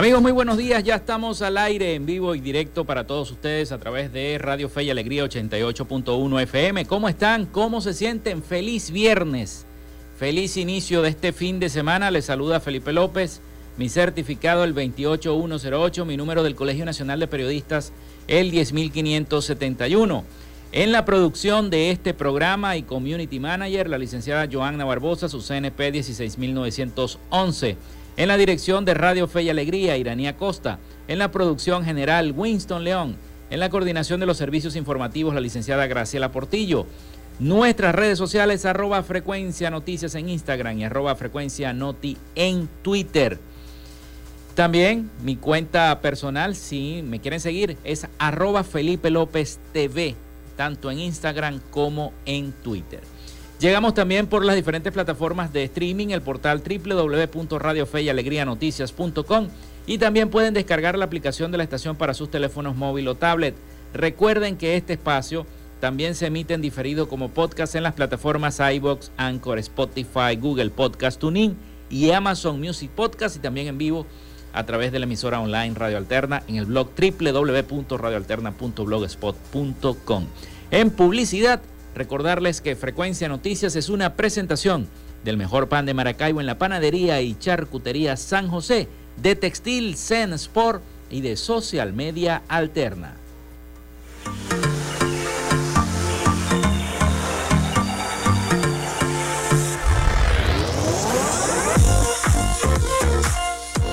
Amigos, muy buenos días. Ya estamos al aire en vivo y directo para todos ustedes a través de Radio Fe y Alegría 88.1 FM. ¿Cómo están? ¿Cómo se sienten? Feliz viernes. Feliz inicio de este fin de semana. Les saluda Felipe López. Mi certificado el 28108, mi número del Colegio Nacional de Periodistas el 10571. En la producción de este programa y Community Manager, la licenciada Joanna Barbosa, su CNP 16911. En la dirección de Radio Fe y Alegría, Iranía Costa. En la producción general, Winston León. En la coordinación de los servicios informativos, la licenciada Graciela Portillo. Nuestras redes sociales, arroba frecuencia noticias en Instagram y arroba frecuencia noti en Twitter. También mi cuenta personal, si me quieren seguir, es arroba Felipe López TV, tanto en Instagram como en Twitter. Llegamos también por las diferentes plataformas de streaming, el portal www.radiofeyalegrianoticias.com y también pueden descargar la aplicación de la estación para sus teléfonos móvil o tablet. Recuerden que este espacio también se emite en diferido como podcast en las plataformas iBox, Anchor, Spotify, Google Podcast, TuneIn y Amazon Music Podcast y también en vivo a través de la emisora online Radio Alterna en el blog www.radioalterna.blogspot.com. En publicidad Recordarles que Frecuencia Noticias es una presentación del mejor pan de Maracaibo en la panadería y charcutería San José, de Textil Zen Sport y de Social Media Alterna.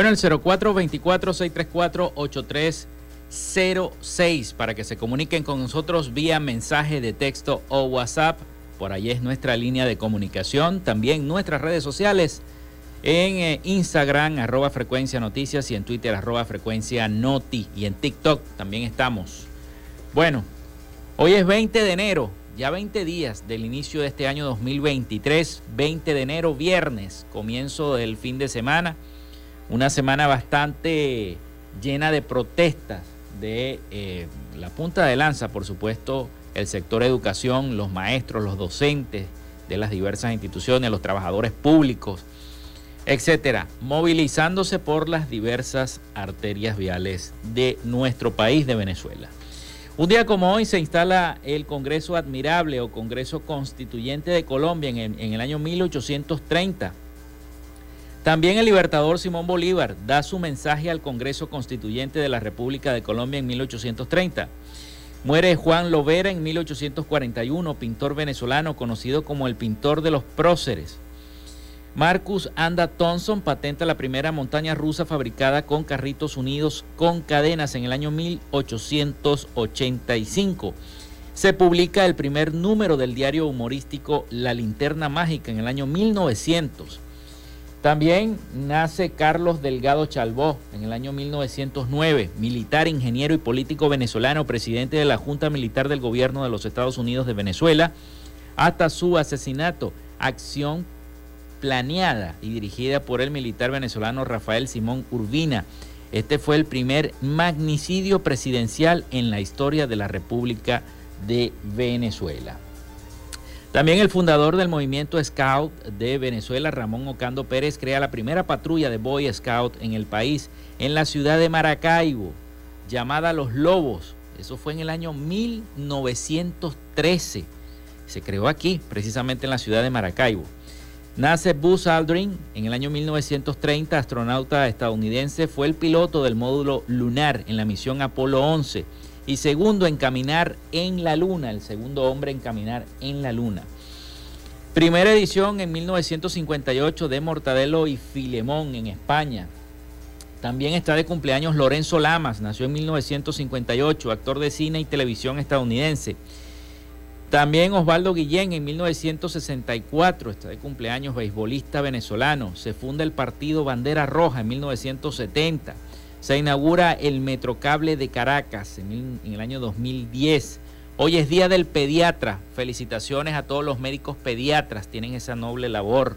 Bueno, el 0424-634-8306 para que se comuniquen con nosotros vía mensaje de texto o WhatsApp. Por ahí es nuestra línea de comunicación. También nuestras redes sociales en eh, Instagram, arroba frecuencia noticias y en Twitter, arroba frecuencia noti. Y en TikTok también estamos. Bueno, hoy es 20 de enero, ya 20 días del inicio de este año 2023, 20 de enero, viernes, comienzo del fin de semana. Una semana bastante llena de protestas de eh, la punta de lanza, por supuesto, el sector educación, los maestros, los docentes de las diversas instituciones, los trabajadores públicos, etcétera, movilizándose por las diversas arterias viales de nuestro país de Venezuela. Un día como hoy se instala el Congreso Admirable o Congreso Constituyente de Colombia en en el año 1830 también el libertador Simón Bolívar da su mensaje al Congreso Constituyente de la República de Colombia en 1830. Muere Juan Lovera en 1841, pintor venezolano conocido como el pintor de los próceres. Marcus Anda Thompson patenta la primera montaña rusa fabricada con carritos unidos con cadenas en el año 1885. Se publica el primer número del diario humorístico La Linterna Mágica en el año 1900. También nace Carlos Delgado Chalbó en el año 1909, militar, ingeniero y político venezolano, presidente de la Junta Militar del Gobierno de los Estados Unidos de Venezuela, hasta su asesinato, acción planeada y dirigida por el militar venezolano Rafael Simón Urbina. Este fue el primer magnicidio presidencial en la historia de la República de Venezuela. También el fundador del movimiento Scout de Venezuela, Ramón Ocando Pérez, crea la primera patrulla de Boy Scout en el país, en la ciudad de Maracaibo, llamada Los Lobos. Eso fue en el año 1913. Se creó aquí, precisamente en la ciudad de Maracaibo. Nace Buzz Aldrin en el año 1930, astronauta estadounidense, fue el piloto del módulo lunar en la misión Apolo 11 y segundo en caminar en la luna, el segundo hombre en caminar en la luna. Primera edición en 1958 de Mortadelo y Filemón en España. También está de cumpleaños Lorenzo Lamas, nació en 1958, actor de cine y televisión estadounidense. También Osvaldo Guillén en 1964, está de cumpleaños beisbolista venezolano. Se funda el partido Bandera Roja en 1970. Se inaugura el Metrocable de Caracas en, el año 2010. Hoy es Día del Pediatra. Felicitaciones a todos los médicos pediatras. Tienen esa noble labor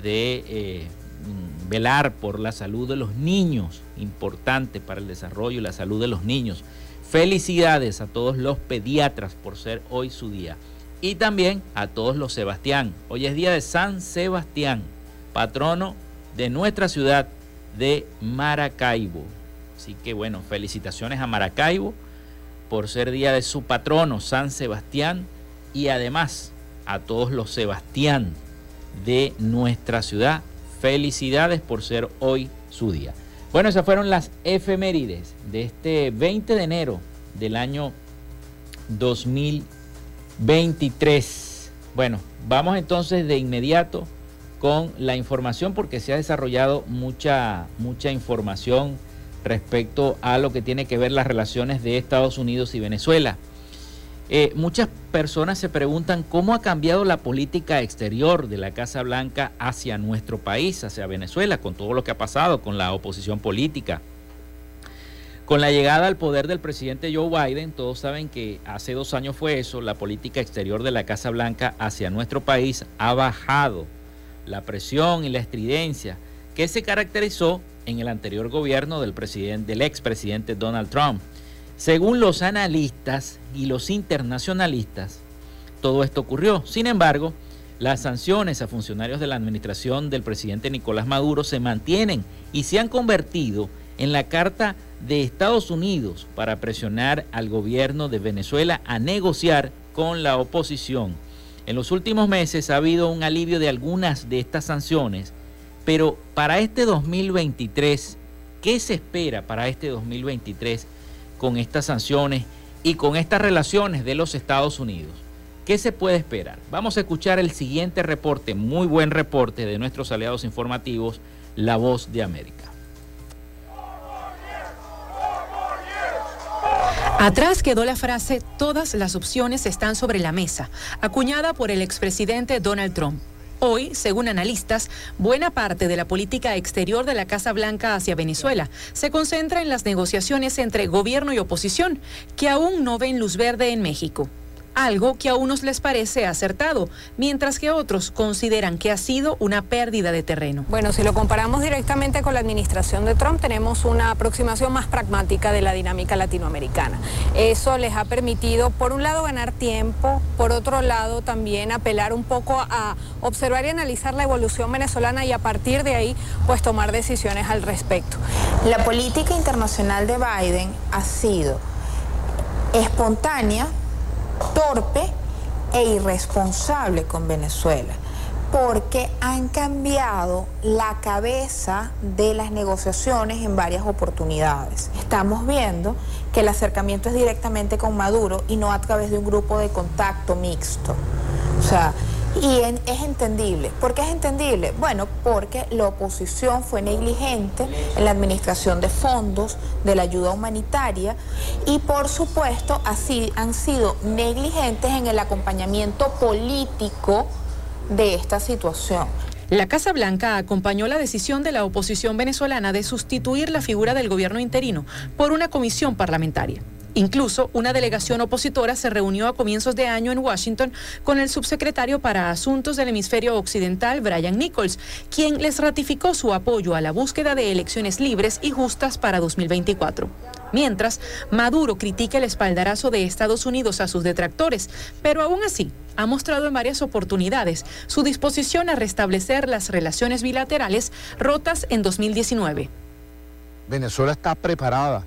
de eh, velar por la salud de los niños, importante para el desarrollo y la salud de los niños. Felicidades a todos los pediatras por ser hoy su día. Y también a todos los Sebastián. Hoy es día de San Sebastián, patrono de nuestra ciudad de Maracaibo. Así que bueno, felicitaciones a Maracaibo por ser día de su patrono, San Sebastián, y además a todos los Sebastián de nuestra ciudad. Felicidades por ser hoy su día. Bueno, esas fueron las efemérides de este 20 de enero del año 2023. Bueno, vamos entonces de inmediato con la información porque se ha desarrollado mucha, mucha información respecto a lo que tiene que ver las relaciones de Estados Unidos y Venezuela. Eh, muchas personas se preguntan cómo ha cambiado la política exterior de la Casa Blanca hacia nuestro país, hacia Venezuela, con todo lo que ha pasado con la oposición política. Con la llegada al poder del presidente Joe Biden, todos saben que hace dos años fue eso, la política exterior de la Casa Blanca hacia nuestro país ha bajado la presión y la estridencia que se caracterizó en el anterior gobierno del, presidente, del expresidente Donald Trump. Según los analistas y los internacionalistas, todo esto ocurrió. Sin embargo, las sanciones a funcionarios de la administración del presidente Nicolás Maduro se mantienen y se han convertido en la carta de Estados Unidos para presionar al gobierno de Venezuela a negociar con la oposición en los últimos meses ha habido un alivio de algunas de estas sanciones, pero para este 2023, ¿qué se espera para este 2023 con estas sanciones y con estas relaciones de los Estados Unidos? ¿Qué se puede esperar? Vamos a escuchar el siguiente reporte, muy buen reporte de nuestros aliados informativos, La Voz de América. Atrás quedó la frase todas las opciones están sobre la mesa, acuñada por el expresidente Donald Trump. Hoy, según analistas, buena parte de la política exterior de la Casa Blanca hacia Venezuela se concentra en las negociaciones entre gobierno y oposición, que aún no ven luz verde en México algo que a unos les parece acertado, mientras que otros consideran que ha sido una pérdida de terreno. Bueno, si lo comparamos directamente con la administración de Trump, tenemos una aproximación más pragmática de la dinámica latinoamericana. Eso les ha permitido, por un lado, ganar tiempo, por otro lado, también apelar un poco a observar y analizar la evolución venezolana y a partir de ahí, pues tomar decisiones al respecto. La política internacional de Biden ha sido espontánea, torpe e irresponsable con Venezuela, porque han cambiado la cabeza de las negociaciones en varias oportunidades. Estamos viendo que el acercamiento es directamente con Maduro y no a través de un grupo de contacto mixto. O sea, y es entendible. ¿Por qué es entendible? Bueno, porque la oposición fue negligente en la administración de fondos, de la ayuda humanitaria y por supuesto así han sido negligentes en el acompañamiento político de esta situación. La Casa Blanca acompañó la decisión de la oposición venezolana de sustituir la figura del gobierno interino por una comisión parlamentaria. Incluso una delegación opositora se reunió a comienzos de año en Washington con el subsecretario para Asuntos del Hemisferio Occidental, Brian Nichols, quien les ratificó su apoyo a la búsqueda de elecciones libres y justas para 2024. Mientras, Maduro critica el espaldarazo de Estados Unidos a sus detractores, pero aún así ha mostrado en varias oportunidades su disposición a restablecer las relaciones bilaterales rotas en 2019. Venezuela está preparada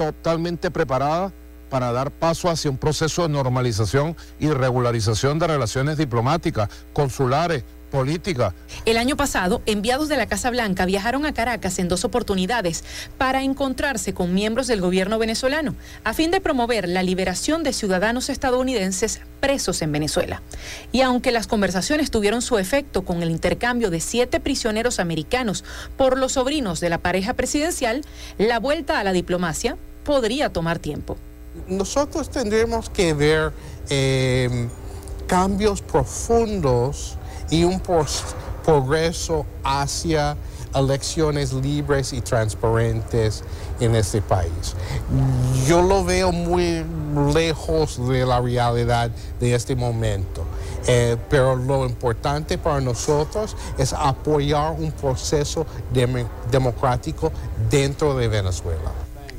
totalmente preparada para dar paso hacia un proceso de normalización y regularización de relaciones diplomáticas, consulares, política. El año pasado, enviados de la Casa Blanca viajaron a Caracas en dos oportunidades para encontrarse con miembros del gobierno venezolano, a fin de promover la liberación de ciudadanos estadounidenses presos en Venezuela. Y aunque las conversaciones tuvieron su efecto con el intercambio de siete prisioneros americanos por los sobrinos de la pareja presidencial, la vuelta a la diplomacia podría tomar tiempo. Nosotros tendremos que ver eh, cambios profundos y un progreso hacia elecciones libres y transparentes en este país. Yo lo veo muy lejos de la realidad de este momento. Eh, pero lo importante para nosotros es apoyar un proceso democrático dentro de Venezuela.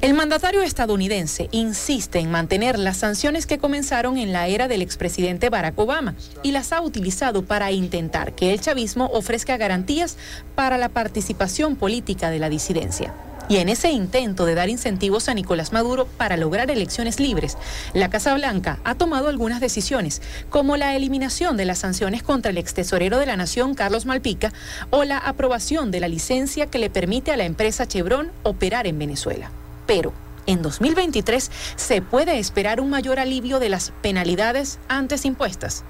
El mandatario estadounidense insiste en mantener las sanciones que comenzaron en la era del expresidente Barack Obama y las ha utilizado para intentar que el chavismo ofrezca garantías para la participación política de la disidencia. Y en ese intento de dar incentivos a Nicolás Maduro para lograr elecciones libres, la Casa Blanca ha tomado algunas decisiones, como la eliminación de las sanciones contra el ex tesorero de la Nación, Carlos Malpica, o la aprobación de la licencia que le permite a la empresa Chevron operar en Venezuela. Pero en 2023 se puede esperar un mayor alivio de las penalidades antes impuestas.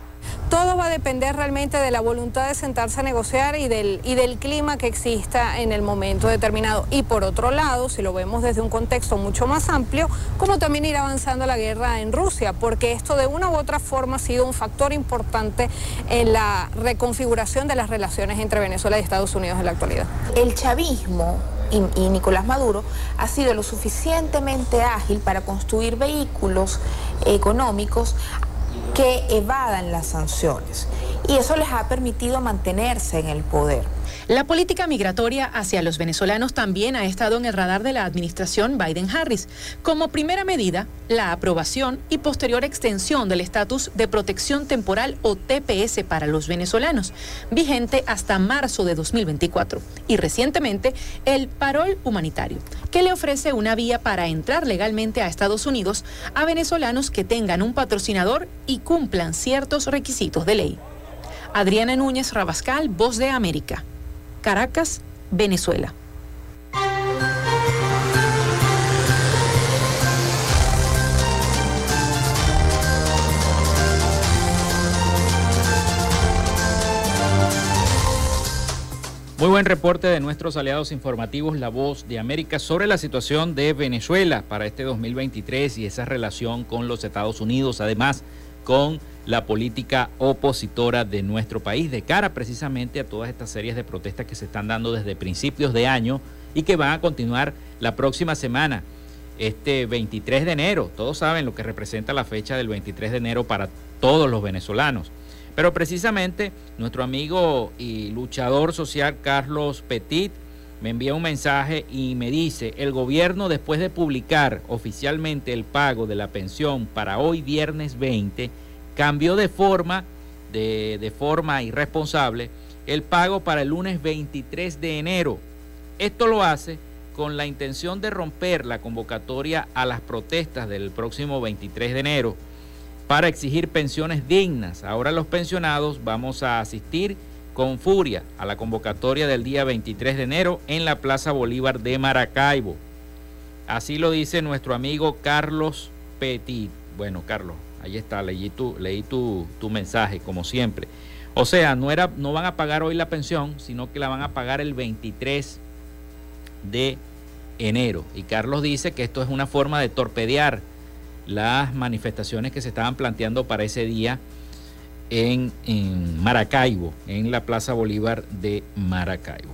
Todo va a depender realmente de la voluntad de sentarse a negociar y del, y del clima que exista en el momento determinado. Y por otro lado, si lo vemos desde un contexto mucho más amplio, como también ir avanzando la guerra en Rusia, porque esto de una u otra forma ha sido un factor importante en la reconfiguración de las relaciones entre Venezuela y Estados Unidos en la actualidad. El chavismo y, Nicolás Maduro ha sido lo suficientemente ágil para construir vehículos económicos que evadan las sanciones. Y eso les ha permitido mantenerse en el poder. La política migratoria hacia los venezolanos también ha estado en el radar de la administración Biden-Harris. Como primera medida, la aprobación y posterior extensión del estatus de protección temporal o TPS para los venezolanos, vigente hasta marzo de 2024. Y recientemente, el parol humanitario, que le ofrece una vía para entrar legalmente a Estados Unidos a venezolanos que tengan un patrocinador y cumplan ciertos requisitos de ley. Adriana Núñez Rabascal, Voz de América. Caracas, Venezuela. Muy buen reporte de nuestros aliados informativos La Voz de América sobre la situación de Venezuela para este 2023 y esa relación con los Estados Unidos, además con la política opositora de nuestro país, de cara precisamente a todas estas series de protestas que se están dando desde principios de año y que van a continuar la próxima semana, este 23 de enero. Todos saben lo que representa la fecha del 23 de enero para todos los venezolanos. Pero precisamente nuestro amigo y luchador social Carlos Petit me envía un mensaje y me dice, el gobierno después de publicar oficialmente el pago de la pensión para hoy viernes 20, cambió de forma, de, de forma irresponsable, el pago para el lunes 23 de enero. Esto lo hace con la intención de romper la convocatoria a las protestas del próximo 23 de enero para exigir pensiones dignas. Ahora los pensionados vamos a asistir con furia a la convocatoria del día 23 de enero en la Plaza Bolívar de Maracaibo. Así lo dice nuestro amigo Carlos Petit. Bueno, Carlos, ahí está, leí tu, leí tu, tu mensaje, como siempre. O sea, no, era, no van a pagar hoy la pensión, sino que la van a pagar el 23 de enero. Y Carlos dice que esto es una forma de torpedear las manifestaciones que se estaban planteando para ese día en, Maracaibo, en la Plaza Bolívar de Maracaibo.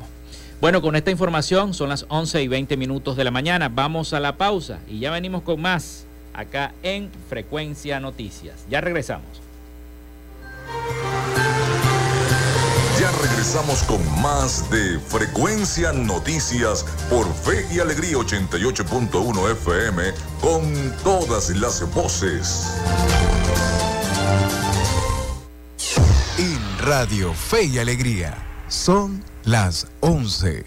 Bueno, con esta información son las 11 y 20 minutos de la mañana. Vamos a la pausa y ya venimos con más acá en Frecuencia Noticias. Ya regresamos. Ya regresamos con más de Frecuencia Noticias por Fe y Alegría 88.1 FM con todas las voces. Radio Fe y Alegría son las 11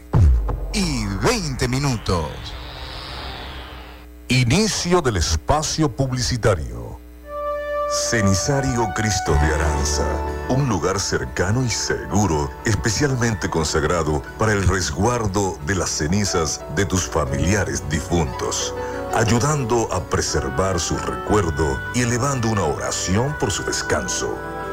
y 20 minutos. Inicio del espacio publicitario. Cenisario Cristo de Aranza, un lugar cercano y seguro, especialmente consagrado para el resguardo de las cenizas de tus familiares difuntos, ayudando a preservar su recuerdo y elevando una oración por su descanso.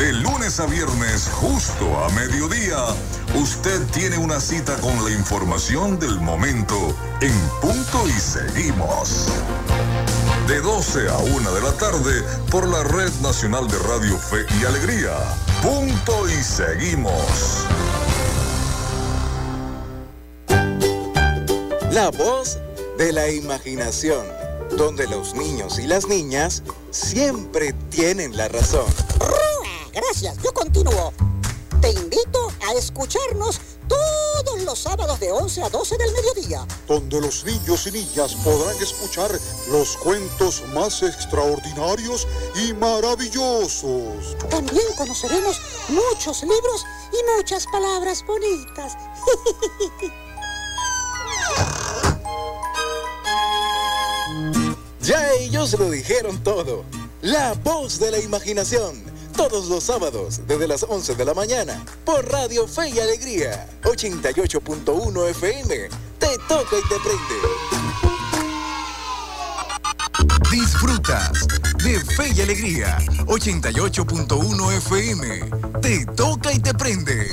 De lunes a viernes, justo a mediodía, usted tiene una cita con la información del momento en punto y seguimos. De 12 a 1 de la tarde por la Red Nacional de Radio Fe y Alegría. Punto y seguimos. La voz de la imaginación, donde los niños y las niñas siempre tienen la razón. Gracias, yo continúo. Te invito a escucharnos todos los sábados de 11 a 12 del mediodía. Donde los niños y niñas podrán escuchar los cuentos más extraordinarios y maravillosos. También conoceremos muchos libros y muchas palabras bonitas. Ya ellos lo dijeron todo. La voz de la imaginación todos los sábados desde las 11 de la mañana por Radio Fe y Alegría 88.1 FM. Te toca y te prende. Disfrutas de Fe y Alegría 88.1 FM. Te toca y te prende.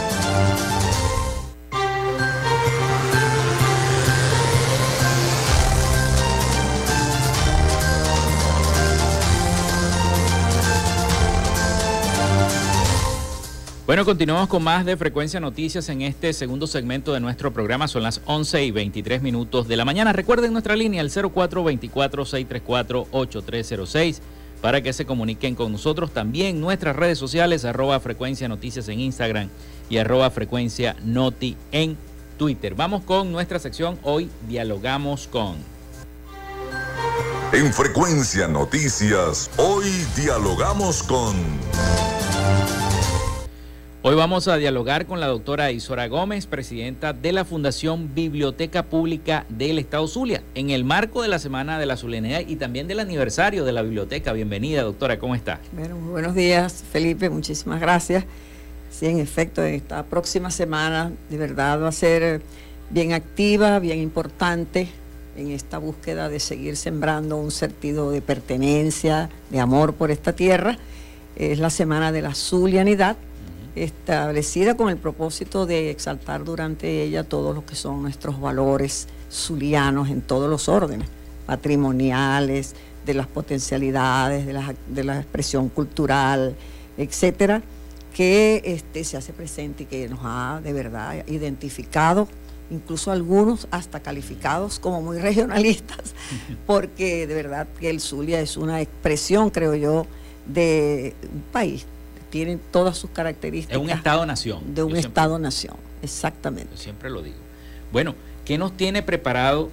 Bueno, continuamos con más de Frecuencia Noticias en este segundo segmento de nuestro programa. Son las 11 y 23 minutos de la mañana. Recuerden nuestra línea, el 0424-634-8306, para que se comuniquen con nosotros. También nuestras redes sociales, arroba Frecuencia Noticias en Instagram y arroba Frecuencia Noti en Twitter. Vamos con nuestra sección. Hoy dialogamos con... En Frecuencia Noticias, hoy dialogamos con... Hoy vamos a dialogar con la doctora Isora Gómez, presidenta de la Fundación Biblioteca Pública del Estado Zulia, en el marco de la Semana de la Zulianidad y también del aniversario de la biblioteca. Bienvenida, doctora, ¿cómo está? Bueno, muy buenos días, Felipe, muchísimas gracias. Sí, en efecto, esta próxima semana de verdad va a ser bien activa, bien importante en esta búsqueda de seguir sembrando un sentido de pertenencia, de amor por esta tierra. Es la Semana de la Zulianidad establecida con el propósito de exaltar durante ella todos los que son nuestros valores zulianos en todos los órdenes, patrimoniales, de las potencialidades, de la, de la expresión cultural, etcétera, que este, se hace presente y que nos ha de verdad identificado, incluso algunos hasta calificados como muy regionalistas, porque de verdad que el Zulia es una expresión, creo yo, de un país tienen todas sus características. Es un Estado-nación. De un Estado-nación, exactamente. siempre lo digo. Bueno, ¿qué nos tiene preparado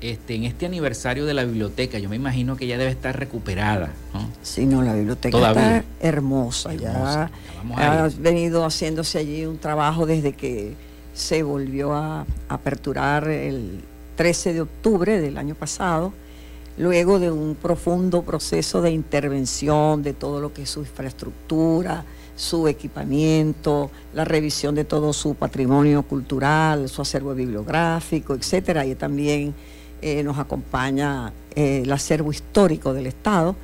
este, en este aniversario de la biblioteca? Yo me imagino que ya debe estar recuperada. ¿no? Sí, no, la biblioteca está hermosa, ya. ha venido haciéndose allí un trabajo desde que se volvió a aperturar el 13 de octubre del año pasado luego de un profundo proceso de intervención de todo lo que es su infraestructura, su equipamiento, la revisión de todo su patrimonio cultural, su acervo bibliográfico, etcétera, y también eh, nos acompaña eh, el acervo histórico del Estado.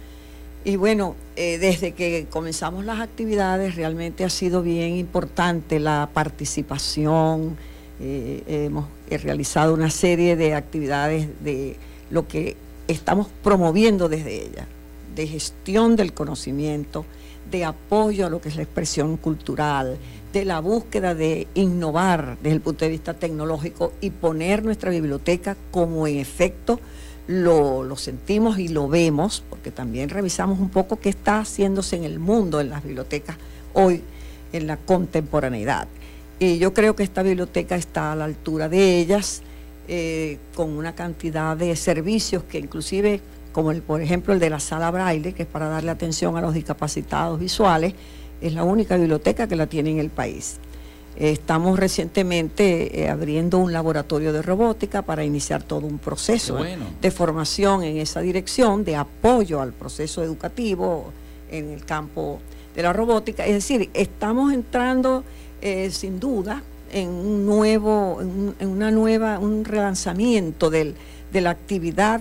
Y bueno, eh, desde que comenzamos las actividades realmente ha sido bien importante la participación. hemos realizado una serie de actividades de lo que estamos promoviendo desde ella, de gestión del conocimiento, de apoyo a lo que es la expresión cultural, de la búsqueda de innovar desde el punto de vista tecnológico y poner nuestra biblioteca como en efecto lo, sentimos y lo vemos, porque también revisamos un poco qué está haciéndose en el mundo, en las bibliotecas hoy, en la contemporaneidad. Y yo creo que esta biblioteca está a la altura de ellas eh, con una cantidad de servicios que inclusive, como el, por ejemplo el de la sala braille, que es para darle atención a los discapacitados visuales, es la única biblioteca que la tiene en el país. Estamos recientemente eh, abriendo un laboratorio de robótica para iniciar todo un proceso de formación en esa dirección, de apoyo al proceso educativo en el campo de la robótica. Es decir, estamos entrando eh, sin duda en un nuevo, en, una nueva, un relanzamiento de la actividad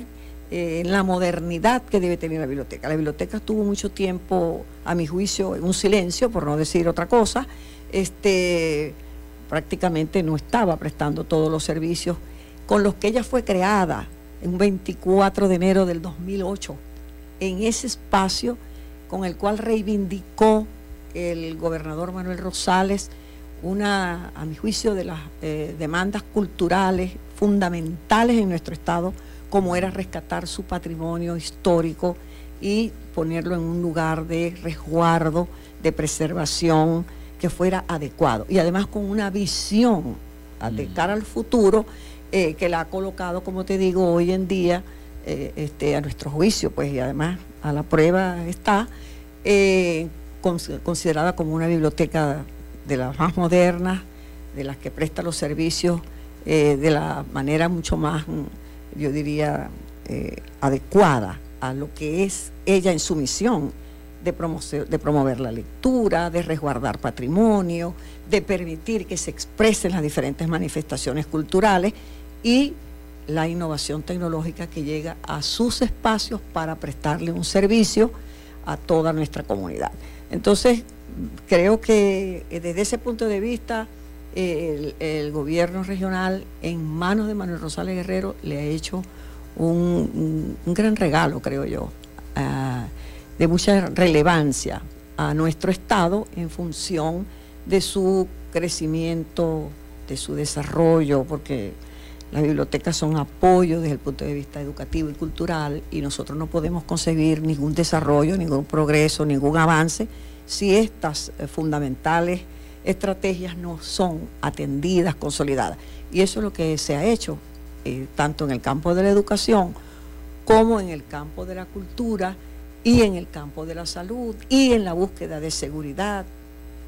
eh, en la modernidad que debe tener la biblioteca. La biblioteca estuvo mucho tiempo, a mi juicio, en un silencio, por no decir otra cosa. Este, prácticamente no estaba prestando todos los servicios con los que ella fue creada en un 24 de enero del 2008, en ese espacio con el cual reivindicó el gobernador Manuel Rosales una, a mi juicio, de las eh, demandas culturales fundamentales en nuestro Estado, como era rescatar su patrimonio histórico y ponerlo en un lugar de resguardo, de preservación que fuera adecuado. Y además con una visión de mm. cara al futuro eh, que la ha colocado, como te digo, hoy en día, eh, este, a nuestro juicio, pues y además a la prueba está, considerada como una biblioteca de las más modernas, de las que presta los servicios eh, de la manera mucho más, mm, yo diría, eh, adecuada a lo que es ella en su misión de, de promover la lectura, de resguardar patrimonio, de permitir que se expresen las diferentes manifestaciones culturales y la innovación tecnológica que llega a sus espacios para prestarle un servicio a toda nuestra comunidad. Entonces, creo que eh, desde ese punto de vista el, gobierno regional en manos de Manuel Rosales Guerrero le ha hecho un, gran regalo, creo yo, de mucha relevancia a nuestro Estado en función de su crecimiento, de su desarrollo, porque las bibliotecas son apoyo desde el punto de vista educativo y cultural y nosotros no podemos concebir ningún desarrollo, ningún progreso, ningún avance si estas eh, fundamentales estrategias no son atendidas, consolidadas. Y eso es lo que se ha hecho, eh, tanto en el campo de la educación como en el campo de la cultura y en el campo de la salud y en la búsqueda de seguridad.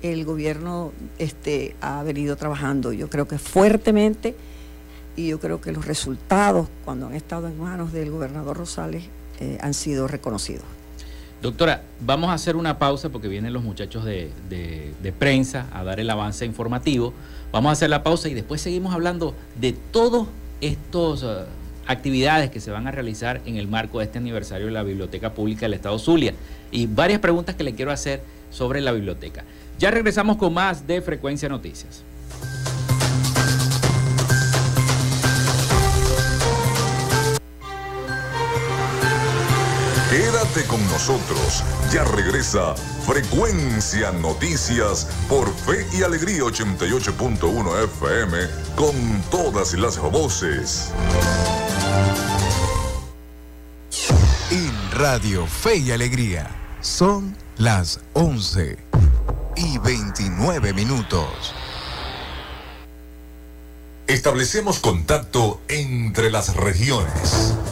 El gobierno este, ha venido trabajando, yo creo que fuertemente, y yo creo que los resultados, cuando han estado en manos del gobernador Rosales, eh, han sido reconocidos. Doctora, vamos a hacer una pausa porque vienen los muchachos de, prensa a dar el avance informativo. Vamos a hacer la pausa y después seguimos hablando de todas estas uh, actividades que se van a realizar en el marco de este aniversario de la Biblioteca Pública del Estado Zulia y varias preguntas que le quiero hacer sobre la biblioteca. Ya regresamos con más de Frecuencia Noticias. Quédate con nosotros. Ya regresa Frecuencia Noticias por Fe y Alegría 88.1 FM con todas las voces. En Radio Fe y Alegría son las 11 y 29 minutos. Establecemos contacto entre las regiones.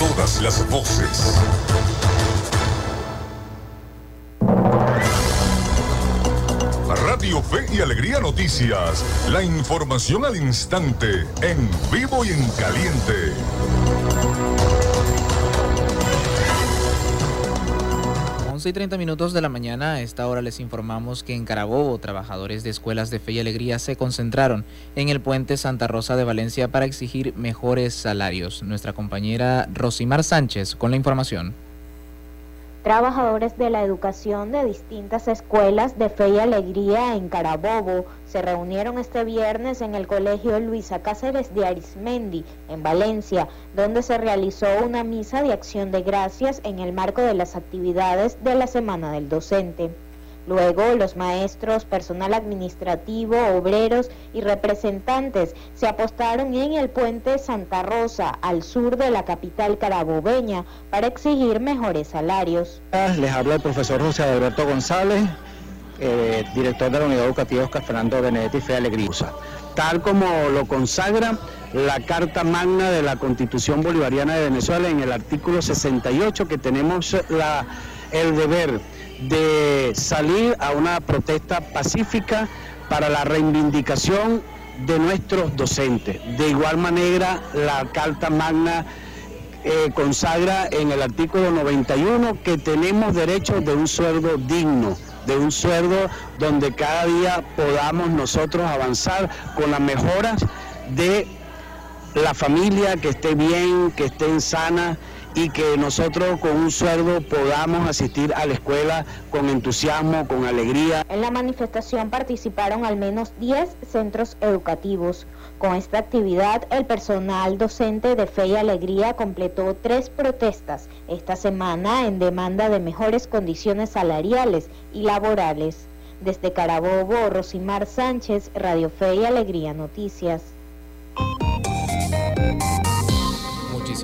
todas las voces. Radio Fe y Alegría Noticias, la información al instante, en vivo y en caliente. 11 y 30 minutos de la mañana, a esta hora les informamos que en Carabobo, trabajadores de escuelas de fe y alegría se concentraron en el puente Santa Rosa de Valencia para exigir mejores salarios. Nuestra compañera Rosimar Sánchez con la información. Trabajadores de la educación de distintas escuelas de fe y alegría en Carabobo se reunieron este viernes en el Colegio Luisa Cáceres de Arismendi, en Valencia, donde se realizó una misa de acción de gracias en el marco de las actividades de la Semana del Docente. Luego, los maestros, personal administrativo, obreros y representantes se apostaron en el puente Santa Rosa, al sur de la capital carabobeña, para exigir mejores salarios. Les habla el profesor José Alberto González, eh, director de la Unidad Educativa Oscar Fernando Benedetti Fe Alegría. Tal como lo consagra la Carta Magna de la Constitución Bolivariana de Venezuela en el artículo 68, que tenemos la, el deber de salir a una protesta pacífica para la reivindicación de nuestros docentes. De igual manera, la Carta Magna eh, consagra en el artículo 91 que tenemos derecho de un sueldo digno, de un sueldo donde cada día podamos nosotros avanzar con las mejoras de la familia, que esté bien, que estén sanas y que nosotros con un sueldo podamos asistir a la escuela con entusiasmo, con alegría. En la manifestación participaron al menos 10 centros educativos. Con esta actividad, el personal docente de Fe y Alegría completó tres protestas esta semana en demanda de mejores condiciones salariales y laborales. Desde Carabobo, Rosimar Sánchez, Radio Fe y Alegría Noticias.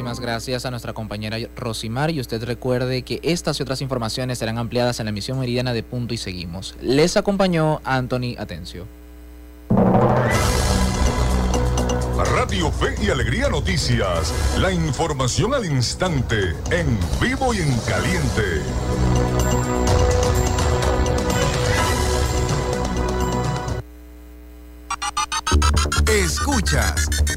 Muchísimas gracias a nuestra compañera Rosimar y usted recuerde que estas y otras informaciones serán ampliadas en la emisión meridiana de Punto y Seguimos. Les acompañó Anthony Atencio. Radio Fe y Alegría Noticias, la información al instante, en vivo y en caliente. Escuchas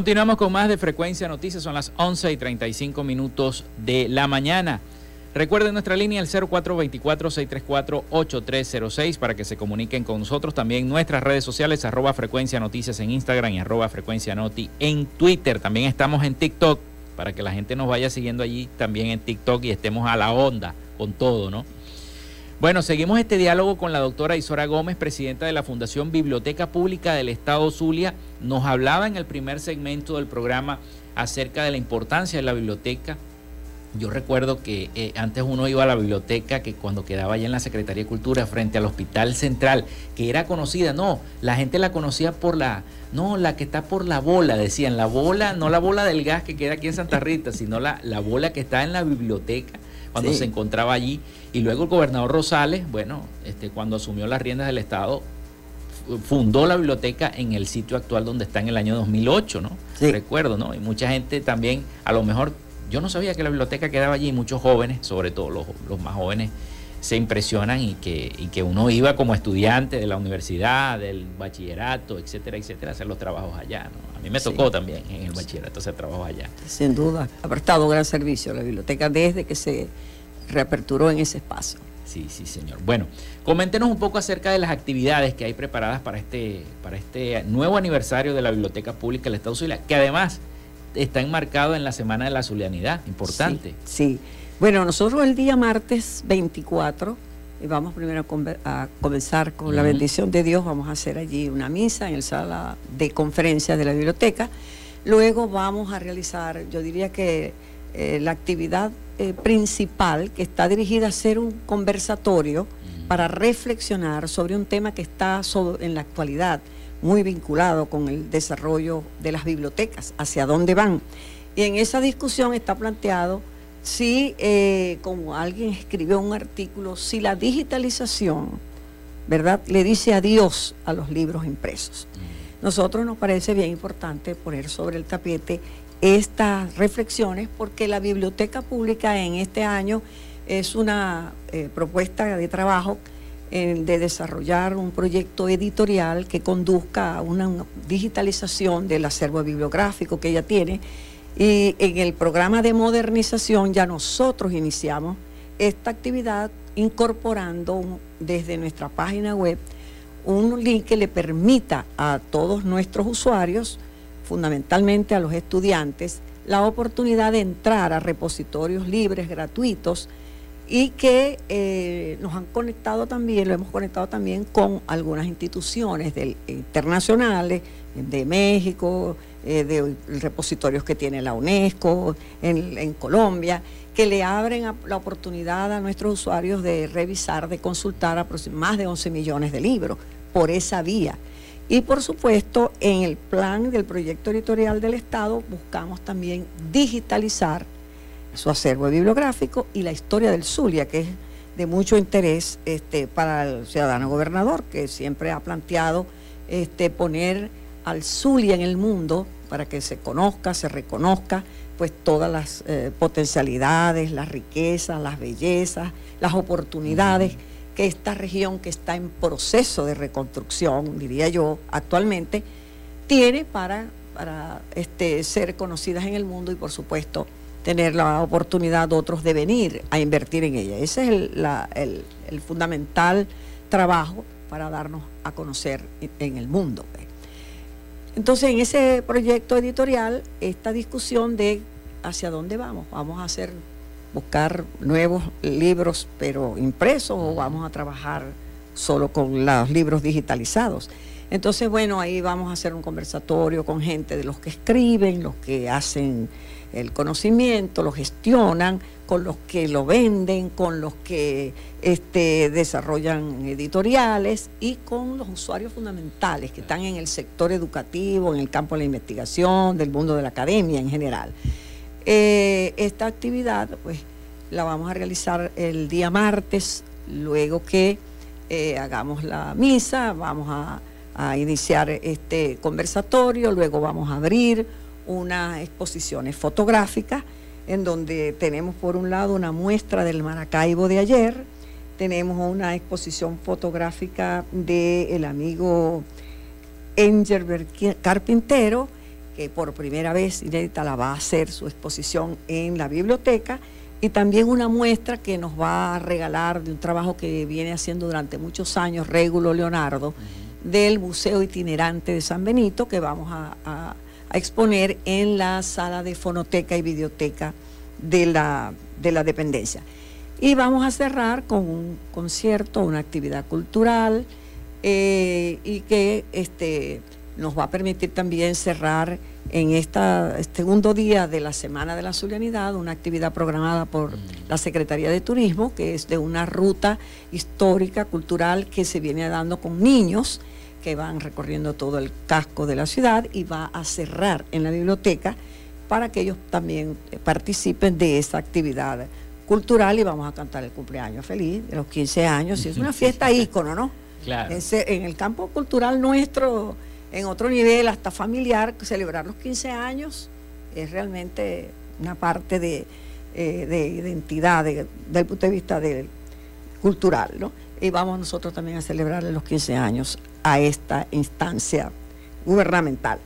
Continuamos con más de Frecuencia Noticias, son las 11 y 35 minutos de la mañana. Recuerden nuestra línea el 0424-634-8306 para que se comuniquen con nosotros. También nuestras redes sociales, arroba Frecuencia Noticias en Instagram y arroba Frecuencia Noti en Twitter. También estamos en TikTok para que la gente nos vaya siguiendo allí también en TikTok y estemos a la onda con todo, ¿no? Bueno, seguimos este diálogo con la doctora Isora Gómez, presidenta de la Fundación Biblioteca Pública del Estado Zulia. Nos hablaba en el primer segmento del programa acerca de la importancia de la biblioteca. Yo recuerdo que eh, antes uno iba a la biblioteca, que cuando quedaba allá en la Secretaría de Cultura, frente al Hospital Central, que era conocida, no, la gente la conocía por la, no, la que está por la bola, decían, la bola, no la bola del gas que queda aquí en Santa Rita, sino la, la bola que está en la biblioteca cuando se encontraba allí. Y luego el gobernador Rosales, bueno, este, cuando asumió las riendas del Estado, fundó la biblioteca en el sitio actual donde está en el año 2008, ¿no? Recuerdo, ¿no? Y mucha gente también, a lo mejor, yo no sabía que la biblioteca quedaba allí, y muchos jóvenes, sobre todo los, los más jóvenes, se impresionan y que, y que uno iba como estudiante de la universidad, del bachillerato, etcétera, etcétera, a hacer los trabajos allá. ¿no? A mí me tocó también en el bachillerato hacer trabajos allá. Sin duda, ha prestado gran servicio a la biblioteca desde que se reaperturó en ese espacio. Sí, sí, señor. Bueno, coméntenos un poco acerca de las actividades que hay preparadas para este, para este nuevo aniversario de la Biblioteca Pública del Estado Zulia, que además está enmarcado en la Semana de la Zulianidad, importante. sí. Bueno, nosotros el día martes 24 y vamos primero a, comenzar con la bendición de Dios. Vamos a hacer allí una misa en el sala de conferencias de la biblioteca. Luego vamos a realizar, yo diría que eh, la actividad eh, principal que está dirigida a ser un conversatorio para reflexionar sobre un tema que está en la actualidad muy vinculado con el desarrollo de las bibliotecas, hacia dónde van. Y en esa discusión está planteado si, eh, como alguien escribió un artículo, si la digitalización, ¿verdad?, le dice adiós a los libros impresos. Mm. Nosotros nos parece bien importante poner sobre el tapete estas reflexiones porque la biblioteca pública en este año es una eh, propuesta de trabajo eh, de desarrollar un proyecto editorial que conduzca a una digitalización del acervo bibliográfico que ella tiene y en el programa de modernización ya nosotros iniciamos esta actividad incorporando desde nuestra página web un link que le permita a todos nuestros usuarios, fundamentalmente a los estudiantes, la oportunidad de entrar a repositorios libres, gratuitos, y que eh, nos han conectado también, lo hemos conectado también con algunas instituciones internacionales de México, eh, de repositorios que tiene la UNESCO en, Colombia, que le abren la oportunidad a nuestros usuarios de revisar, de consultar más de 11 millones de libros por esa vía. Y por supuesto, en el plan del proyecto editorial del Estado buscamos también digitalizar su acervo bibliográfico y la historia del Zulia, que es de mucho interés este, para el ciudadano gobernador, que siempre ha planteado este, poner al Zulia en el mundo para que se conozca, se reconozca, pues todas las eh, potencialidades, las riquezas, las bellezas, las oportunidades que esta región que está en proceso de reconstrucción, diría yo, actualmente, tiene para, para este, ser conocidas en el mundo y por supuesto tener la oportunidad de otros de venir a invertir en ella. Ese es el, fundamental trabajo para darnos a conocer en el mundo. Entonces, en ese proyecto editorial, esta discusión de hacia dónde vamos, vamos a hacer, buscar nuevos libros, pero impresos, o vamos a trabajar solo con los libros digitalizados. Entonces, bueno, ahí vamos a hacer un conversatorio con gente de los que escriben, los que hacen el conocimiento, lo gestionan, con los que lo venden, con los que este, desarrollan editoriales y con los usuarios fundamentales que están en el sector educativo, en el campo de la investigación, del mundo de la academia en general. Eh, esta actividad, pues, la vamos a realizar el día martes, luego que eh, hagamos la misa, vamos a, a iniciar este conversatorio, luego vamos a abrir unas exposiciones fotográficas en donde tenemos por un lado una muestra del Maracaibo de ayer, tenemos una exposición fotográfica del amigo Engelbert Carpintero, que por primera vez inédita la va a hacer su exposición en la biblioteca, y también una muestra que nos va a regalar de un trabajo que viene haciendo durante muchos años Régulo Leonardo, del Museo Itinerante de San Benito, que vamos a a exponer en la sala de fonoteca y videoteca de la, de la dependencia. Y vamos a cerrar con un concierto, una actividad cultural eh, y que este, nos va a permitir también cerrar en este segundo día de la Semana de la Zulianidad una actividad programada por la Secretaría de Turismo, que es de una ruta histórica, cultural que se viene dando con niños que van recorriendo todo el casco de la ciudad y va a cerrar en la biblioteca para que ellos también participen de esa actividad cultural y vamos a cantar el cumpleaños feliz de los 15 años. Y es una fiesta ícono, ¿no? Claro. en el campo cultural nuestro, en otro nivel, hasta familiar, celebrar los 15 años es realmente una parte de, eh, de identidad desde el punto de vista del cultural, ¿no? Y vamos nosotros también a celebrar los 15 años a esta instancia gubernamental.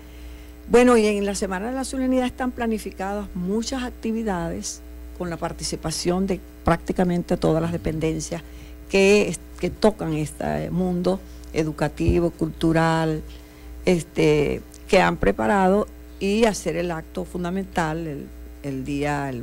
Bueno, y en la Semana de la Solemnidad están planificadas muchas actividades con la participación de prácticamente todas las dependencias que, que tocan este mundo educativo, cultural, este, que han preparado y hacer el acto fundamental, el, día, el,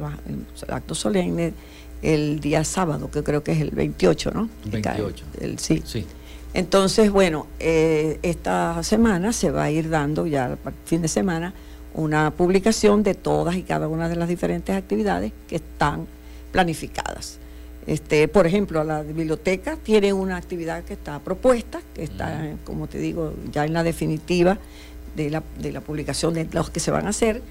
acto solemne, el día sábado, que creo que es el 28, ¿no? 28. El, sí. sí. Entonces, bueno, eh, esta semana se va a ir dando, ya fin de semana, una publicación de todas y cada una de las diferentes actividades que están planificadas. Este, por ejemplo, la biblioteca tiene una actividad que está propuesta, que está, como te digo, ya en la definitiva de la, de la publicación de los que se van a hacer.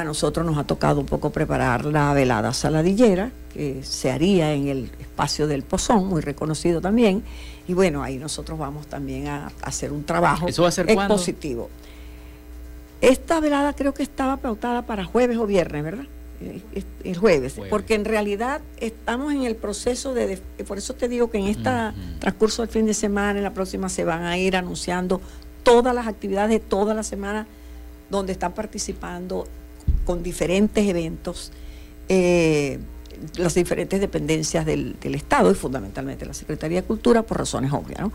A nosotros nos ha tocado un poco preparar la velada saladillera, que se haría en el espacio del Pozón, muy reconocido también. Y bueno, ahí nosotros vamos también a, hacer un trabajo ¿Eso va a ser expositivo. Esta velada creo que estaba pautada para jueves o viernes, ¿verdad? El jueves, porque en realidad estamos en el proceso de, por eso te digo que en este transcurso del fin de semana, en la próxima se van a ir anunciando todas las actividades de toda la semana donde están participando con diferentes eventos. Eh, las diferentes dependencias del, Estado y fundamentalmente la Secretaría de Cultura por razones obvias. ¿no?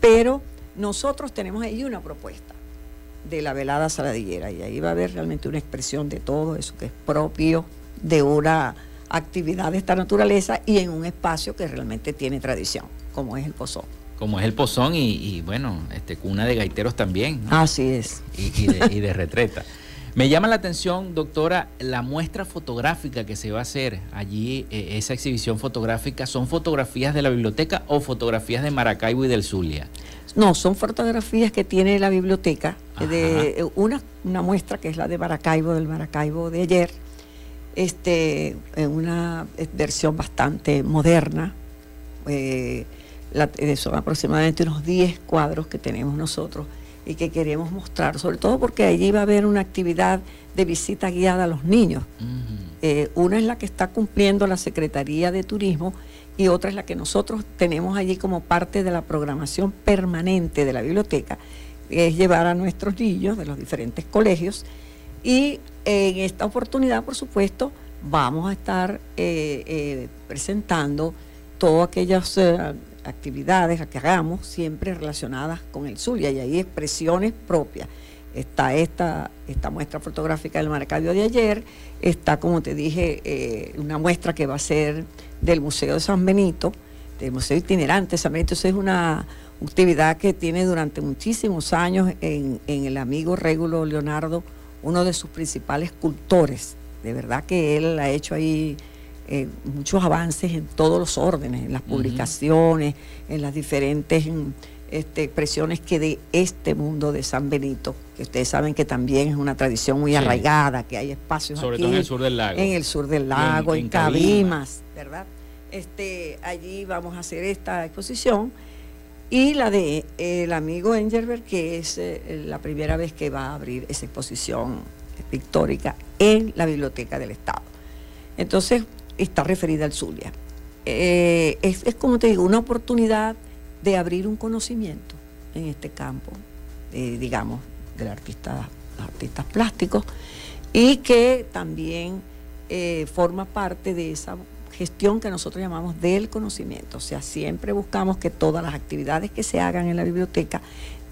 Pero nosotros tenemos ahí una propuesta de la velada saladillera y ahí va a haber realmente una expresión de todo eso que es propio de una actividad de esta naturaleza y en un espacio que realmente tiene tradición, como es el Pozón. Como es el Pozón y, bueno, este cuna de gaiteros también. Así es. Y, de, y de retreta. Me llama la atención, doctora, la muestra fotográfica que se va a hacer allí, eh, esa exhibición fotográfica, ¿son fotografías de la biblioteca o fotografías de Maracaibo y del Zulia? no, son fotografías que tiene la biblioteca, de una, una muestra que es la de Maracaibo, del Maracaibo de ayer, este, en una versión bastante moderna. Eh, son aproximadamente unos 10 cuadros que tenemos nosotros y que queremos mostrar, sobre todo porque allí va a haber una actividad de visita guiada a los niños. Eh, una es la que está cumpliendo la Secretaría de Turismo y otra es la que nosotros tenemos allí como parte de la programación permanente de la biblioteca, es llevar a nuestros niños de los diferentes colegios y en esta oportunidad, por supuesto, vamos a estar eh, eh, presentando todas aquellas actividades que hagamos siempre relacionadas con el Zulia y hay expresiones propias. Está esta, esta muestra fotográfica del Maracaibo de ayer, está, como te dije, eh, una muestra que va a ser del Museo de San Benito, del Museo Itinerante San Benito. es una actividad que tiene durante muchísimos años en, el amigo Régulo Leonardo, uno de sus principales cultores. De verdad que él ha hecho ahí eh, muchos avances en todos los órdenes, en las publicaciones, en las diferentes este, expresiones que de este mundo de San Benito, que ustedes saben que también es una tradición muy arraigada, que hay espacios Sobre todo en el sur del lago. En el sur del lago, en, Cabimas, ¿verdad? Este, allí vamos a hacer esta exposición. Y la de el amigo Engelberg, que es eh, la primera vez que va a abrir esa exposición pictórica en la Biblioteca del Estado. Entonces, está referida al Zulia. Eh, es, como te digo, una oportunidad de abrir un conocimiento en este campo, digamos, del artista, los artistas plásticos, y que también eh, forma parte de esa gestión que nosotros llamamos del conocimiento. O sea, siempre buscamos que todas las actividades que se hagan en la biblioteca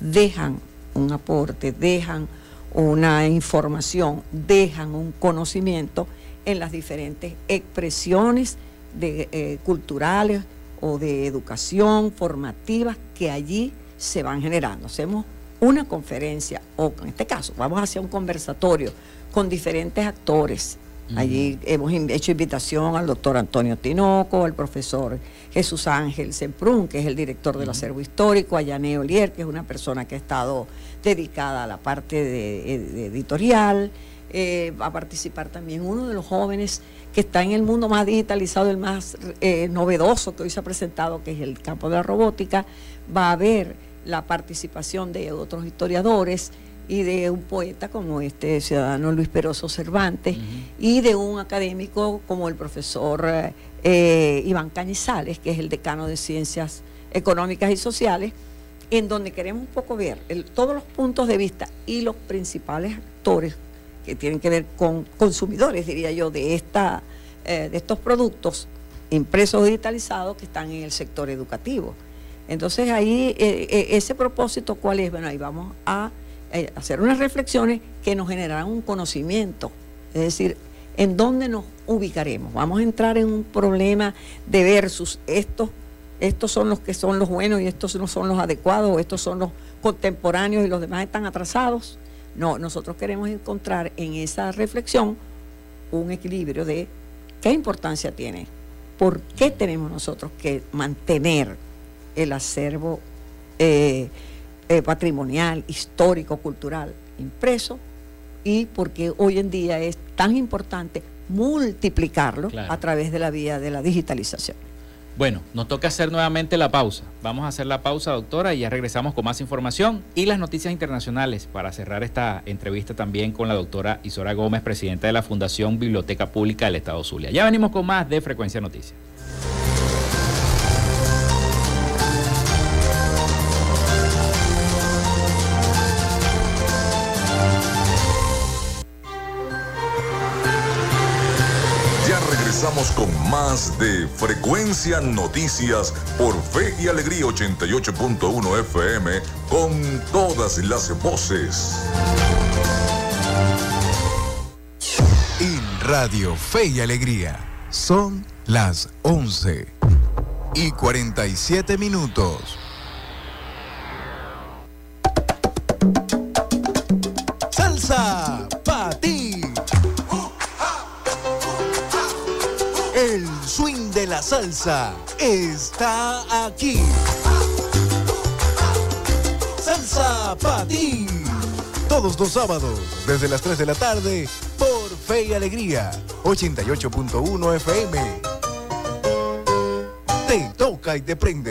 dejan un aporte, dejan una información, dejan un conocimiento en las diferentes expresiones de, eh, culturales o de educación formativas que allí se van generando. Hacemos una conferencia, o en este caso, vamos a hacer un conversatorio con diferentes actores. Allí hemos hecho invitación al doctor Antonio Tinoco, al profesor Jesús Ángel Semprún, que es el director del acervo histórico, a Yané Olier, que es una persona que ha estado dedicada a la parte de editorial, eh, va a participar también uno de los jóvenes que está en el mundo más digitalizado, el más eh, novedoso que hoy se ha presentado, que es el campo de la robótica. Va a haber la participación de otros historiadores y de un poeta como este ciudadano Luis Peroso Cervantes y de un académico como el profesor eh, Iván Cañizales, que es el decano de Ciencias Económicas y Sociales, en donde queremos un poco ver todos los puntos de vista y los principales actores que tienen que ver con consumidores, diría yo, de, esta, eh, de estos productos impresos digitalizados que están en el sector educativo. Entonces ahí eh, eh, ese propósito, ¿cuál es? Bueno, ahí vamos a hacer unas reflexiones que nos generarán un conocimiento, es decir, en dónde nos ubicaremos. Vamos a entrar en un problema de versus estos, estos son los que son los buenos y estos no son los adecuados, estos son los contemporáneos y los demás están atrasados. No, nosotros queremos encontrar en esa reflexión un equilibrio de qué importancia tiene, por qué tenemos nosotros que mantener el acervo eh, eh, patrimonial, histórico, cultural impreso y por qué hoy en día es tan importante multiplicarlo a través de la vía de la digitalización. Bueno, nos toca hacer nuevamente la pausa. Vamos a hacer la pausa, doctora, y ya regresamos con más información y las noticias internacionales para cerrar esta entrevista también con la doctora Isora Gómez, presidenta de la Fundación Biblioteca Pública del Estado Zulia. Ya venimos con más de Frecuencia Noticias. Con más de Frecuencia Noticias por Fe y Alegría 88.1 FM con todas las voces. En Radio Fe y Alegría son las 11 y 47 minutos. La salsa está aquí. Salsa Patín. Todos los sábados, desde las 3 de la tarde, por Fe y Alegría, 88.1 FM. Te toca y te prende.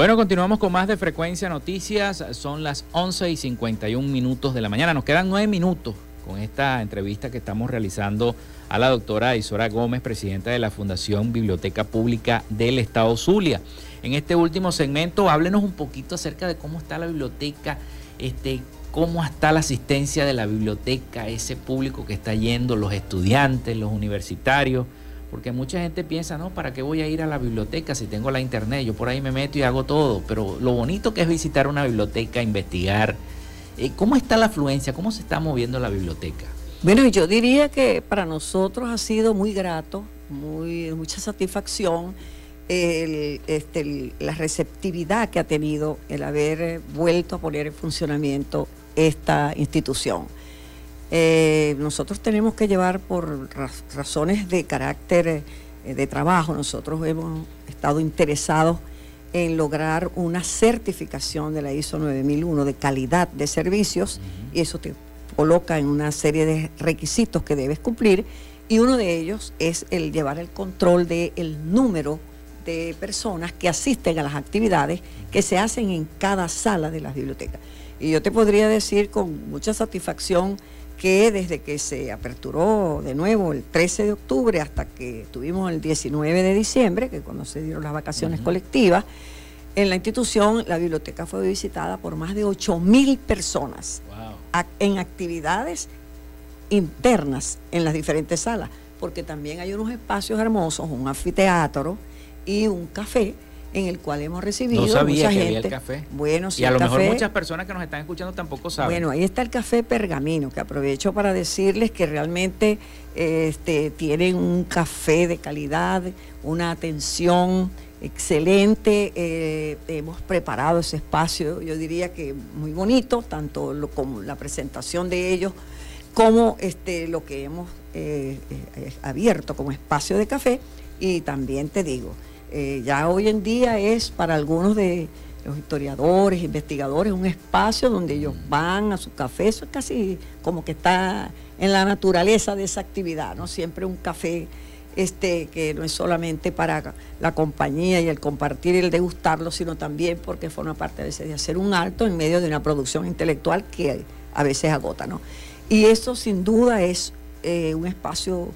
Bueno, continuamos con más de Frecuencia Noticias. Son las 11 y 51 minutos de la mañana. Nos quedan nueve minutos con esta entrevista que estamos realizando a la doctora Isora Gómez, presidenta de la Fundación Biblioteca Pública del Estado Zulia. En este último segmento, háblenos un poquito acerca de cómo está la biblioteca, este, cómo está la asistencia de la biblioteca, ese público que está yendo, los estudiantes, los universitarios porque mucha gente piensa, no, ¿para qué voy a ir a la biblioteca si tengo la internet? Yo por ahí me meto y hago todo. Pero lo bonito que es visitar una biblioteca, investigar. Eh, ¿Cómo está la afluencia? ¿Cómo se está moviendo la biblioteca? Bueno, yo diría que para nosotros ha sido muy grato, muy, mucha satisfacción este, la receptividad que ha tenido el haber vuelto a poner en funcionamiento esta institución. Eh, nosotros tenemos que llevar por razones de carácter eh, de trabajo, nosotros hemos estado interesados en lograr una certificación de la ISO 9001 de calidad de servicios y eso te coloca en una serie de requisitos que debes cumplir y uno de ellos es el llevar el control del el número de personas que asisten a las actividades que se hacen en cada sala de las bibliotecas. Y yo te podría decir con mucha satisfacción que desde que se aperturó de nuevo el 13 de octubre hasta que tuvimos el 19 de diciembre, que cuando se dieron las vacaciones colectivas, en la institución la biblioteca fue visitada por más de 8 mil personas en actividades internas en las diferentes salas, porque también hay unos espacios hermosos, un anfiteatro y un café en el cual hemos recibido no sabía mucha que gente. Había el café. Bueno, sí, y a lo mejor muchas personas que nos están escuchando tampoco saben. Bueno, ahí está el café Pergamino, que aprovecho para decirles que realmente este, tienen un café de calidad, una atención excelente. Eh, hemos preparado ese espacio, yo diría que muy bonito, tanto lo, como la presentación de ellos como este, lo que hemos eh, eh, abierto como espacio de café. Y también te digo, eh, ya hoy en día es para algunos de los historiadores, investigadores, un espacio donde ellos van a su café, eso es casi como que está en la naturaleza de esa actividad, ¿no? Siempre un café este, que no es solamente para la compañía y el compartir y el degustarlo, sino también porque forma parte a veces de hacer un alto en medio de una producción intelectual que a veces agota, ¿no? Y eso sin duda es eh, un espacio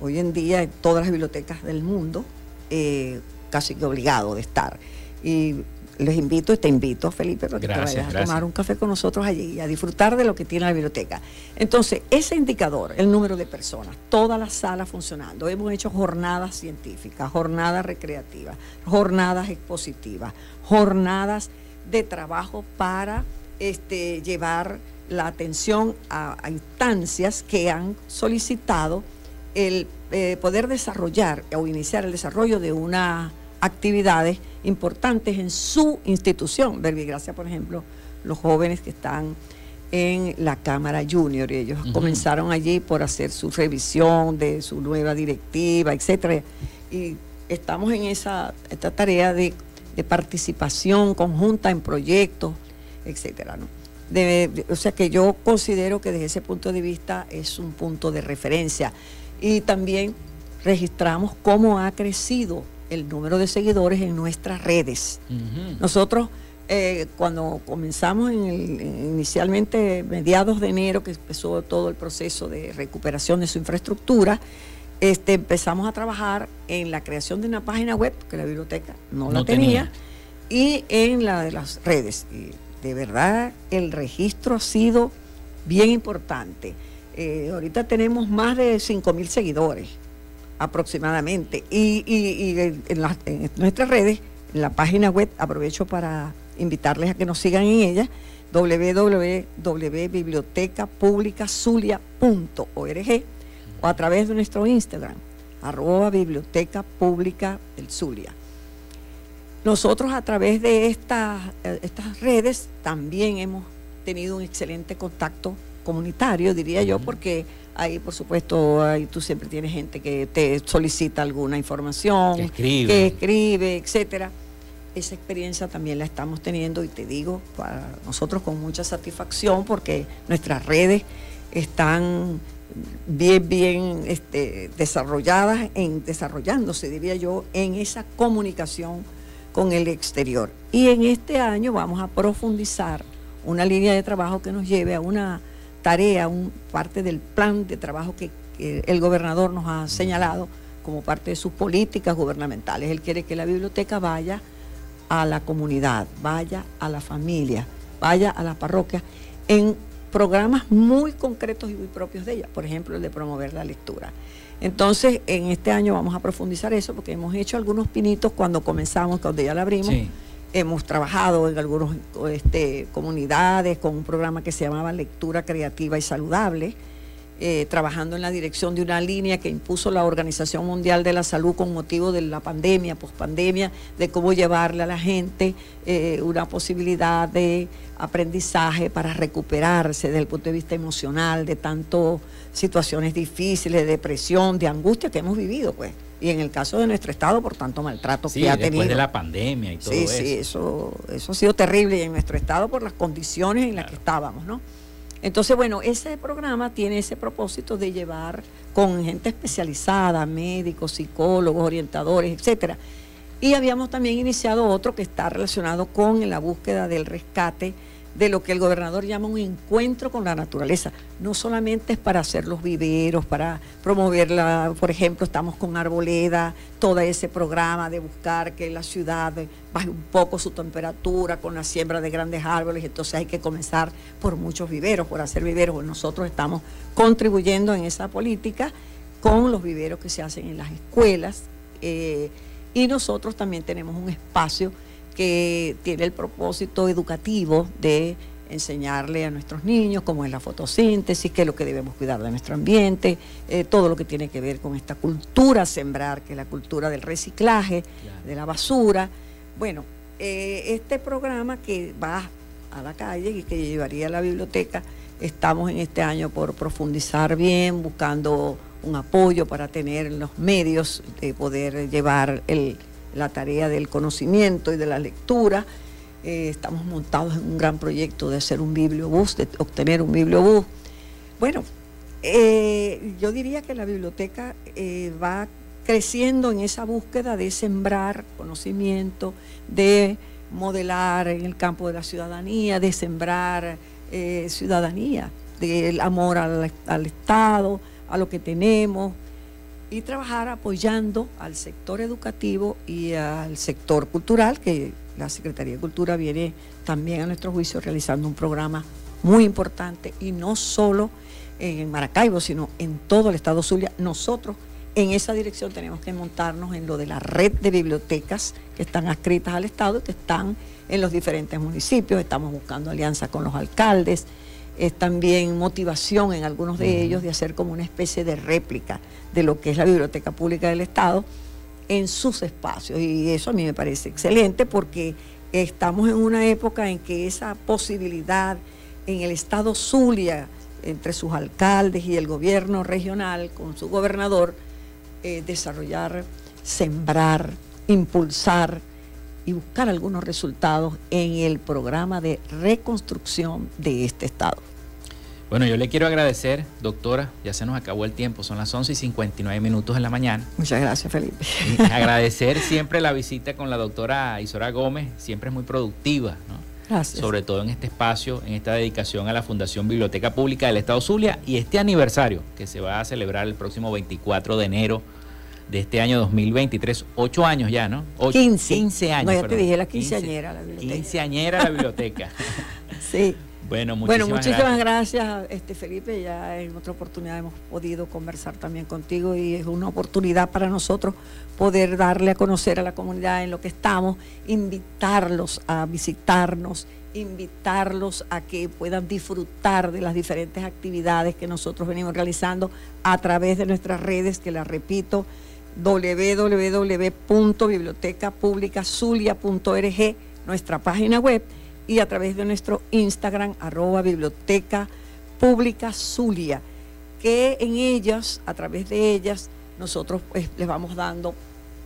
hoy en día en todas las bibliotecas del mundo, eh, casi que obligado de estar. Y les invito te invito, Felipe, para que te vayas a tomar un café con nosotros allí y a disfrutar de lo que tiene la biblioteca. Entonces, ese indicador, el número de personas, todas las salas funcionando, hemos hecho jornadas científicas, jornadas recreativas, jornadas expositivas, jornadas de trabajo para este, llevar la atención a, instancias que han solicitado el eh, poder desarrollar o iniciar el desarrollo de una actividades importantes en su institución. Verbigracia, por ejemplo, los jóvenes que están en la Cámara Junior y ellos comenzaron allí por hacer su revisión de su nueva directiva, etcétera. Y estamos en esa esta tarea de, participación conjunta en proyectos, etcétera. o sea que yo considero que desde ese punto de vista es un punto de referencia. Y también registramos cómo ha crecido el número de seguidores en nuestras redes. Nosotros, eh, cuando comenzamos en el, inicialmente mediados de enero, que empezó todo el proceso de recuperación de su infraestructura, este, empezamos a trabajar en la creación de una página web, que la biblioteca no, la tenía, y en la de las redes. Y de verdad, el registro ha sido bien importante. Eh, ahorita tenemos más de 5 mil seguidores aproximadamente. Y, en, nuestras redes, en la página web, aprovecho para invitarles a que nos sigan en ella, www.bibliotecapublicazulia.org o a través de nuestro Instagram, arroba Biblioteca Pública del Zulia. Nosotros a través de estas, eh, estas redes también hemos tenido un excelente contacto comunitario, diría yo, porque Ahí, por supuesto, ahí tú siempre tienes gente que te solicita alguna información, que escribe, que escribe etcétera. Esa experiencia también la estamos teniendo y te digo, para nosotros con mucha satisfacción porque nuestras redes están bien, bien este, desarrolladas, en, desarrollándose, diría yo, en esa comunicación con el exterior. Y en este año vamos a profundizar una línea de trabajo que nos lleve a una tarea, un, parte del plan de trabajo que, el gobernador nos ha señalado como parte de sus políticas gubernamentales. Él quiere que la biblioteca vaya a la comunidad, vaya a la familia, vaya a la parroquia en programas muy concretos y muy propios de ella, por ejemplo el de promover la lectura. Entonces, en este año vamos a profundizar eso porque hemos hecho algunos pinitos cuando comenzamos, cuando ya la abrimos. Hemos trabajado en algunas este, comunidades con un programa que se llamaba Lectura Creativa y Saludable, eh, trabajando en la dirección de una línea que impuso la Organización Mundial de la Salud con motivo de la pandemia, pospandemia, de cómo llevarle a la gente eh, una posibilidad de aprendizaje para recuperarse desde el punto de vista emocional de tantas situaciones difíciles, de depresión, de angustia que hemos vivido, pues y en el caso de nuestro estado por tanto maltrato que ha tenido. después de la pandemia y todo eso. Sí, sí, eso, eso ha sido terrible y en nuestro estado por las condiciones en las que estábamos, ¿no? Entonces, bueno, ese programa tiene ese propósito de llevar con gente especializada, médicos, psicólogos, orientadores, etcétera. Y habíamos también iniciado otro que está relacionado con la búsqueda del rescate de lo que el gobernador llama un encuentro con la naturaleza. No solamente es para hacer los viveros, para promoverla, por ejemplo, estamos con Arboleda, todo ese programa de buscar que la ciudad baje un poco su temperatura con la siembra de grandes árboles, entonces hay que comenzar por muchos viveros, por hacer viveros. Nosotros estamos contribuyendo en esa política con los viveros que se hacen en las escuelas eh, y nosotros también tenemos un espacio que tiene el propósito educativo de enseñarle a nuestros niños cómo es la fotosíntesis, qué es lo que debemos cuidar de nuestro ambiente, eh, todo lo que tiene que ver con esta cultura sembrar, que es la cultura del reciclaje, de la basura. Bueno, eh, este programa que va a la calle y que llevaría a la biblioteca, estamos en este año por profundizar bien, buscando un apoyo para tener los medios de poder llevar el la tarea del conocimiento y de la lectura. Eh, estamos montados en un gran proyecto de hacer un bibliobús, de obtener un bibliobús. Bueno, eh, yo diría que la biblioteca eh, va creciendo en esa búsqueda de sembrar conocimiento, de modelar en el campo de la ciudadanía, de sembrar ciudadanía, del amor al Estado, a lo que tenemos, y trabajar apoyando al sector educativo y al sector cultural, que la Secretaría de Cultura viene también a nuestro juicio realizando un programa muy importante y no solo en Maracaibo, sino en todo el estado Zulia. Nosotros en esa dirección tenemos que montarnos en lo de la red de bibliotecas que están adscritas al Estado y que están en los diferentes municipios. Estamos buscando alianza con los alcaldes, es también motivación en algunos de ellos de hacer como una especie de réplica de lo que es la Biblioteca Pública del Estado en sus espacios. Y eso a mí me parece excelente porque estamos en una época en que esa posibilidad en el Estado Zulia, entre sus alcaldes y el gobierno regional con su gobernador, eh, desarrollar, sembrar, impulsar y buscar algunos resultados en el programa de reconstrucción de este Estado. Bueno, yo le quiero agradecer, doctora, ya se nos acabó el tiempo, son las 11 y 59 minutos de la mañana. Muchas gracias, Felipe. agradecer siempre la visita con la doctora Isora Gómez, siempre es muy productiva, ¿no? Gracias. Sobre todo en este espacio, en esta dedicación a la Fundación Biblioteca Pública del Estado Zulia y este aniversario que se va a celebrar el próximo 24 de enero de este año 2023, ocho años ya, ¿no? 15. 15 años. No, ya te dije la quinceañera la biblioteca. Quinceañera la biblioteca. sí. Bueno, muchísimas, bueno, muchísimas gracias. este Felipe. Ya en otra oportunidad hemos podido conversar también contigo y es una oportunidad para nosotros poder darle a conocer a la comunidad en lo que estamos, invitarlos a visitarnos, invitarlos a que puedan disfrutar de las diferentes actividades que nosotros venimos realizando a través de nuestras redes, que las repito, www.bibliotecapublicazulia.org, nuestra página web, y a través de nuestro Instagram, arroba Biblioteca Zulia, que en ellas, a través de ellas, nosotros pues, les vamos dando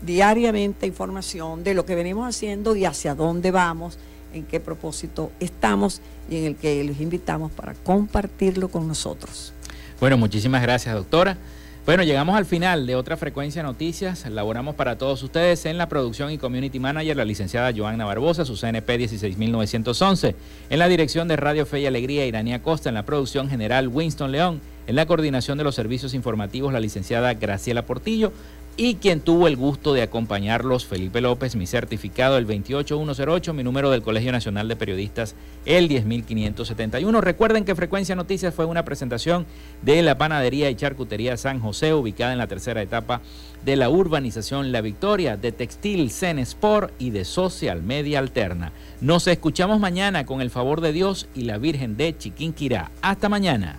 diariamente información de lo que venimos haciendo y hacia dónde vamos, en qué propósito estamos y en el que les invitamos para compartirlo con nosotros. Bueno, muchísimas gracias, doctora. Bueno, llegamos al final de otra frecuencia de noticias. Laboramos para todos ustedes en la producción y community manager, la licenciada Joanna Barbosa, su CNP 16911. En la dirección de Radio Fe y Alegría, Iranía Costa. En la producción general, Winston León. En la coordinación de los servicios informativos, la licenciada Graciela Portillo y quien tuvo el gusto de acompañarlos, Felipe López, mi certificado el 28108, mi número del Colegio Nacional de Periodistas el 10571. Recuerden que Frecuencia Noticias fue una presentación de la Panadería y Charcutería San José, ubicada en la tercera etapa de la urbanización La Victoria, de Textil Zen Sport y de Social Media Alterna. Nos escuchamos mañana con el favor de Dios y la Virgen de Chiquinquirá. Hasta mañana.